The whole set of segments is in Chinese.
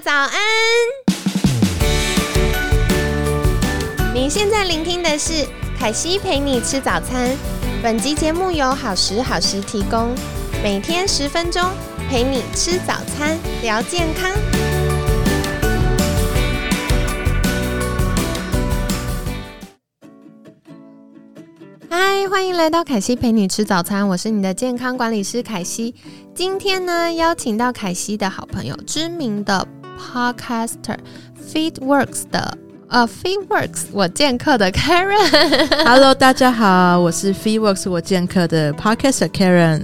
早安！你现在聆听的是凯西陪你吃早餐。本集节目由好时好时提供，每天十分钟陪你吃早餐，聊健康。嗨，欢迎来到凯西陪你吃早餐，我是你的健康管理师凯西。今天呢，邀请到凯西的好朋友，知名的 Podcaster FeedWorks 的呃 FeedWorks 我见客的 Karen。Hello，大家好，我是 FeeWorks 我见客的 Podcaster Karen。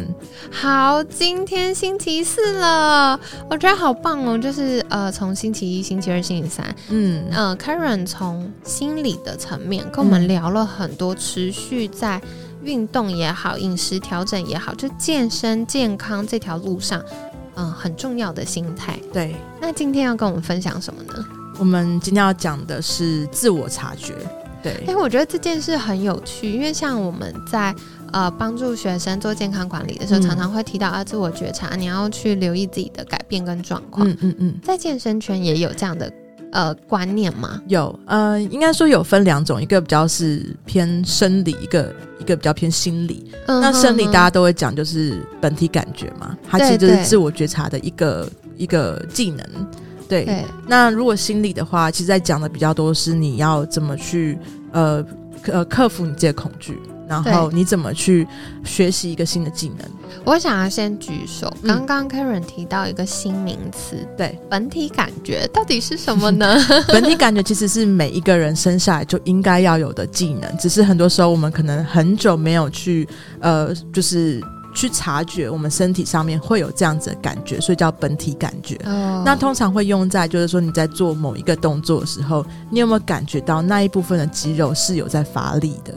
好，今天星期四了，我觉得好棒哦！就是呃，从星期一、星期二、星期三，嗯呃，Karen 从心理的层面跟我们聊了很多，持续在运动也好、饮食调整也好，就健身健康这条路上，嗯、很重要的心态。对，那今天要跟我们分享什么呢？我们今天要讲的是自我察觉。对哎、，我觉得这件事很有趣，因为像我们在呃帮助学生做健康管理的时候，嗯常常会提到啊自我觉察，你要去留意自己的改变跟状况。嗯嗯嗯，在健身圈也有这样的呃观念吗？有，呃，应该说有分两种，一个比较是偏生理，一个一个比较偏心理。嗯那生理大家都会讲，就是本体感觉嘛，它其对实就是自我觉察的一个一个技能。对，对那如果心理的话，其实在讲的比较多是你要怎么去呃克呃克服你自己的恐惧，然后你怎么去学习一个新的技能。我想要先举手。嗯刚刚 Karen 提到一个新名词，对，本体感觉到底是什么呢？本体感觉其实是每一个人生下来就应该要有的技能，只是很多时候我们可能很久没有去呃，就是去察觉我们身体上面会有这样子的感觉，所以叫本体感觉。哦那通常会用在就是说你在做某一个动作的时候，你有没有感觉到那一部分的肌肉是有在发力的？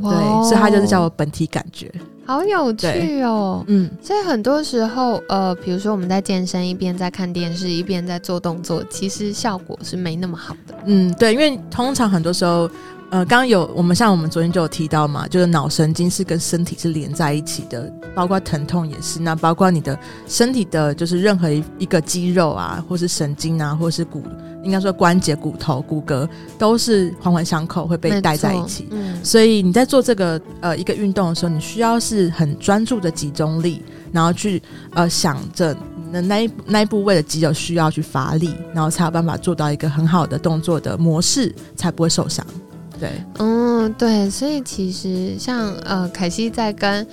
哇对，所以它就是叫我本体感觉。好有趣哦。嗯，所以很多时候，呃，比如说我们在健身，一边在看电视，一边在做动作，其实效果是没那么好的。嗯，对，因为通常很多时候，呃，刚刚有我们像我们昨天就有提到嘛，就是脑神经是跟身体是连在一起的，包括疼痛也是，那包括你的身体的，就是任何一一个肌肉啊，或是神经啊，或是骨，应该说关节、骨头、骨骼都是环环相扣，会被带在一起。嗯，所以你在做这个呃一个运动的时候，你需要是很专注的集中力，然后去呃想着你的那一那一部位的肌肉需要去发力，然后才有办法做到一个很好的动作的模式，才不会受伤。对，嗯，对，所以其实像呃，凯西在跟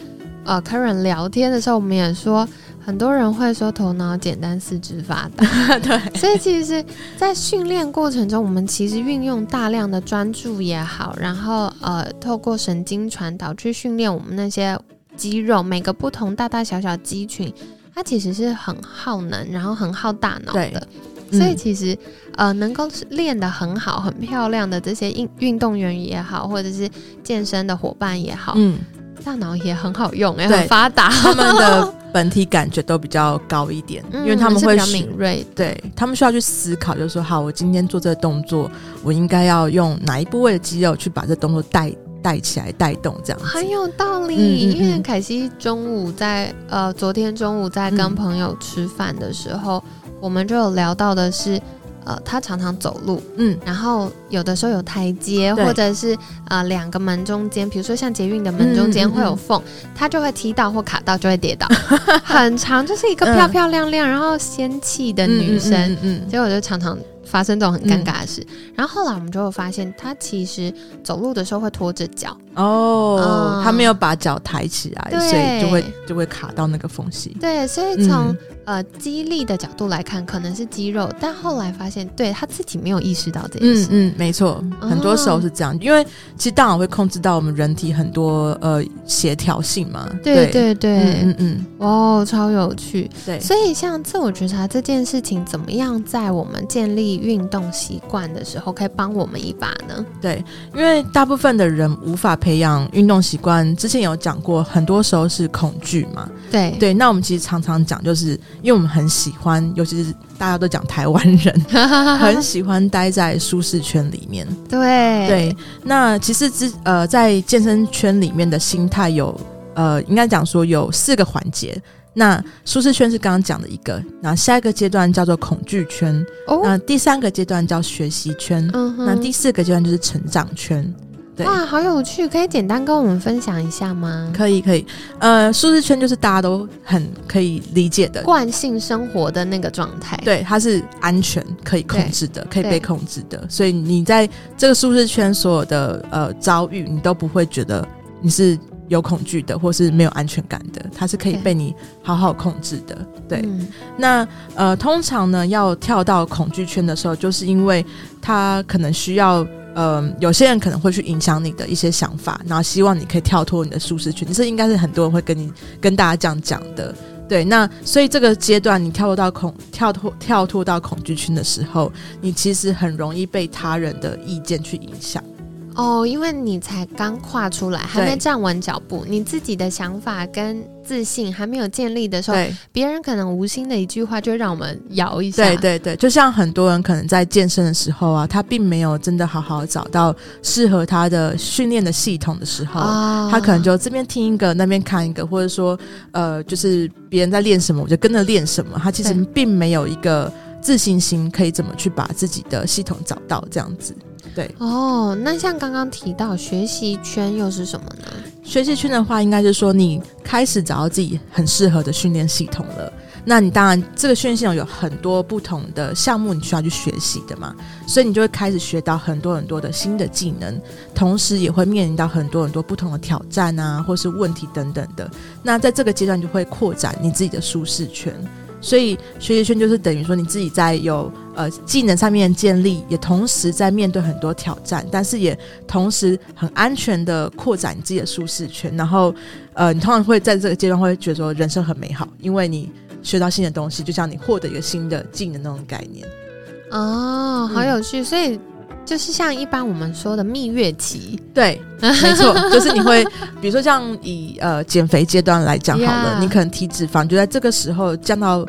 呃 Karen 聊天的时候，我们也说，很多人会说头脑简单，四肢发达。对，所以其实，在训练过程中，我们其实运用大量的专注也好，然后呃，透过神经传导去训练我们那些肌肉，每个不同大大小小肌群，它其实是很耗能，然后很耗大脑对的。嗯所以其实，呃，能够是练得很好、很漂亮的这些运运动员也好，或者是健身的伙伴也好，嗯，大脑也很好用，也很发达，他们的本体感觉都比较高一点，因为他们会比较会敏锐。对他们需要去思考，就是说，好，我今天做这个动作，我应该要用哪一部位的肌肉去把这动作带带起来、带动，这样。很有道理，嗯嗯因为嗯凯西中午在呃，昨天中午在跟嗯。朋友吃饭的时候，我们就有聊到的是，呃，他常常走路，嗯，然后有的时候有台阶，或者是呃两个门中间，比如说像捷运的门中间会有缝，他就会踢到或卡到，就会跌倒，很长，就是一个漂漂亮亮，然后仙气的女生，嗯。结果就常常发生这种很尴尬的事。然后后来我们就会发现，他其实走路的时候会拖着脚。哦，嗯他没有把脚抬起来，所以就会就会卡到那个缝隙。对，所以从、嗯呃肌力的角度来看，可能是肌肉，但后来发现，对他自己没有意识到这件事。嗯嗯，没错，哦很多时候是这样，因为其实大脑会控制到我们人体很多呃协调性嘛。对对对，嗯嗯嗯，哇，超有趣。对。所以，像自我觉察这件事情，怎么样在我们建立运动习惯的时候，可以帮我们一把呢？对，因为大部分的人无法培养运动习惯，之前有讲过，很多时候是恐惧嘛。对对，那我们其实常常讲，就是因为我们很喜欢，尤其是大家都讲台湾人 很喜欢待在舒适圈里面。对对，那其实之呃，在健身圈里面的心态有呃，应该讲说有四个环节。那舒适圈是刚刚讲的一个，那下一个阶段叫做恐惧圈，哦，那第三个阶段叫学习圈，嗯那第四个阶段就是成长圈。对哇，好有趣，可以简单跟我们分享一下吗？可以可以，呃，舒适圈就是大家都很可以理解的，惯性生活的那个状态，，对，它是安全、可以控制的，可以被控制的，所以你在这个舒适圈所有的呃遭遇，你都不会觉得你是有恐惧的，或是没有安全感的，它是可以被你好好控制的。对，嗯那呃，通常呢，要跳到恐惧圈的时候，就是因为它可能需要。呃，有些人可能会去影响你的一些想法，然后希望你可以跳脱你的舒适圈，这应该是很多人会跟你跟大家这样讲的。对，那所以这个阶段你跳脱到恐跳脱跳脱到恐惧圈的时候，你其实很容易被他人的意见去影响。哦，因为你才刚跨出来，还没站稳脚步，你自己的想法跟自信还没有建立的时候，别人可能无心的一句话就会让我们摇一下。对对对，就像很多人可能在健身的时候啊，他并没有真的好好找到适合他的训练的系统的时候，哦，他可能就这边听一个，那边看一个，或者说，呃，就是别人在练什么，我就跟着练什么。他其实并没有一个自信心，可以怎么去把自己的系统找到这样子。对，哦，那像刚刚提到学习圈又是什么呢？学习圈的话，应该是说你开始找到自己很适合的训练系统了。那你当然，这个训练系统有很多不同的项目，你需要去学习的嘛，所以你就会开始学到很多很多的新的技能，同时也会面临到很多很多不同的挑战啊，或是问题等等的。那在这个阶段，就会扩展你自己的舒适圈。所以学习圈就是等于说你自己在有呃技能上面建立，也同时在面对很多挑战，但是也同时很安全的扩展你自己的舒适圈。然后呃，你通常会在这个阶段会觉得说人生很美好，因为你学到新的东西，就像你获得一个新的技能那种概念。哦，好有趣，所以就是像一般我们说的蜜月期，对，没错，就是你会，比如说像以呃减肥阶段来讲好了你可能体脂肪就在这个时候降到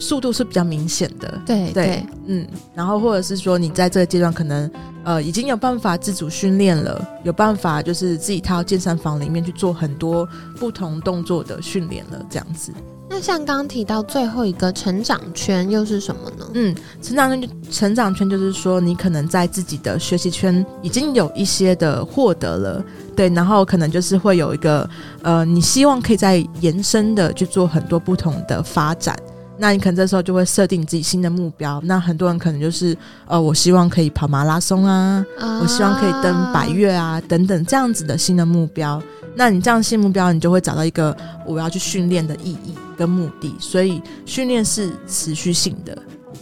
速度是比较明显的。对对，嗯，然后或者是说你在这个阶段可能呃已经有办法自主训练了，有办法就是自己到健身房里面去做很多不同动作的训练了，这样子。那像刚刚提到最后一个成长圈又是什么呢？嗯，成长圈就成长圈就是说，你可能在自己的学习圈已经有一些的获得了，对，然后可能就是会有一个呃，你希望可以再延伸的去做很多不同的发展。那你可能这时候就会设定自己新的目标。那很多人可能就是呃，我希望可以跑马拉松啊，啊我希望可以登百越啊，等等这样子的新的目标。那你这样新目标，你就会找到一个我要去训练的意义跟目的。所以训练是持续性的，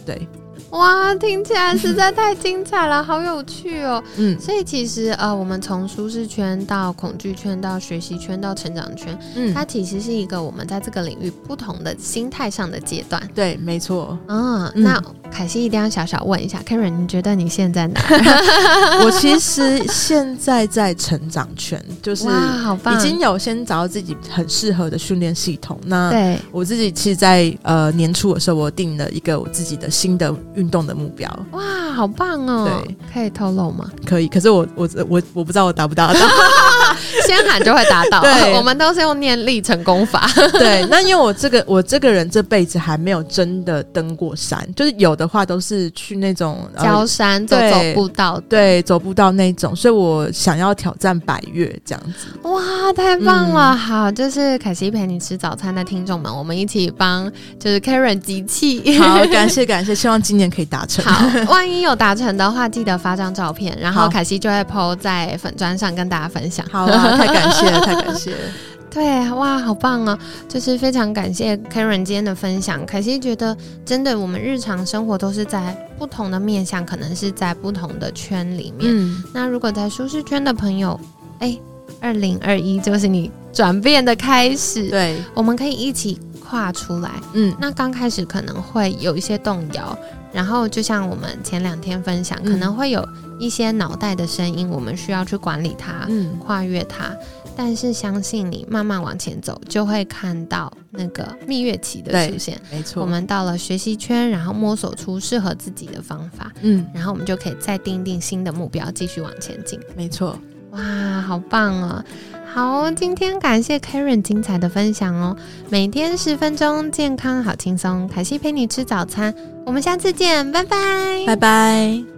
对，哇，听起来实在太精彩了，好有趣哦！嗯所以其实呃，我们从舒适圈到恐惧圈到学习圈到成长圈，嗯，它其实是一个我们在这个领域不同的心态上的阶段。对，没错。嗯，嗯那凯西一定要小小问一下，Karen，你觉得你现在哪？我其实现在在成长圈，就是！已经有先找到自己很适合的训练系统。那对我自己其实在，呃年初的时候，我定了一个我自己的新的运动的目标，哇，好棒哦！对，可以透露吗？可以。可是我我我我不知道我达不达到。先喊就会达到。对 我们都是用念力成功法。对，那因为我这个我这个人这辈子还没有真的登过山，就是有的话都是去那种呃焦山走走对步道，对走不到那种，所以我想要挑战百越这样子。哇，太棒了！嗯好，就是凯西陪你吃早餐的听众们，我们一起帮就是 Karen 集气。好，感谢感谢，希望今年可以达成。好，万一有达成的话，记得发张照片，然后凯西就会 PO 在粉砖上跟大家分享。好啊，太感谢了，太感谢了。对，哇，好棒哦！就是非常感谢 Karen 今天的分享。凯西觉得，真的我们日常生活都是在不同的面向，可能是在不同的圈里面。嗯，那如果在舒适圈的朋友，哎，二零二一就是你转变的开始，对，我们可以一起跨出来。嗯那刚开始可能会有一些动摇，然后就像我们前两天分享，嗯可能会有一些脑袋的声音，我们需要去管理它，嗯，跨越它。但是相信你，慢慢往前走，就会看到那个蜜月期的出现。没错。我们到了学习圈，然后摸索出适合自己的方法，嗯，然后我们就可以再定定新的目标，继续往前进。没错。哇，好棒哦！好，今天感谢 Karen 精彩的分享哦。每天十分钟，健康好轻松。凯西陪你吃早餐，我们下次见，拜拜，拜拜。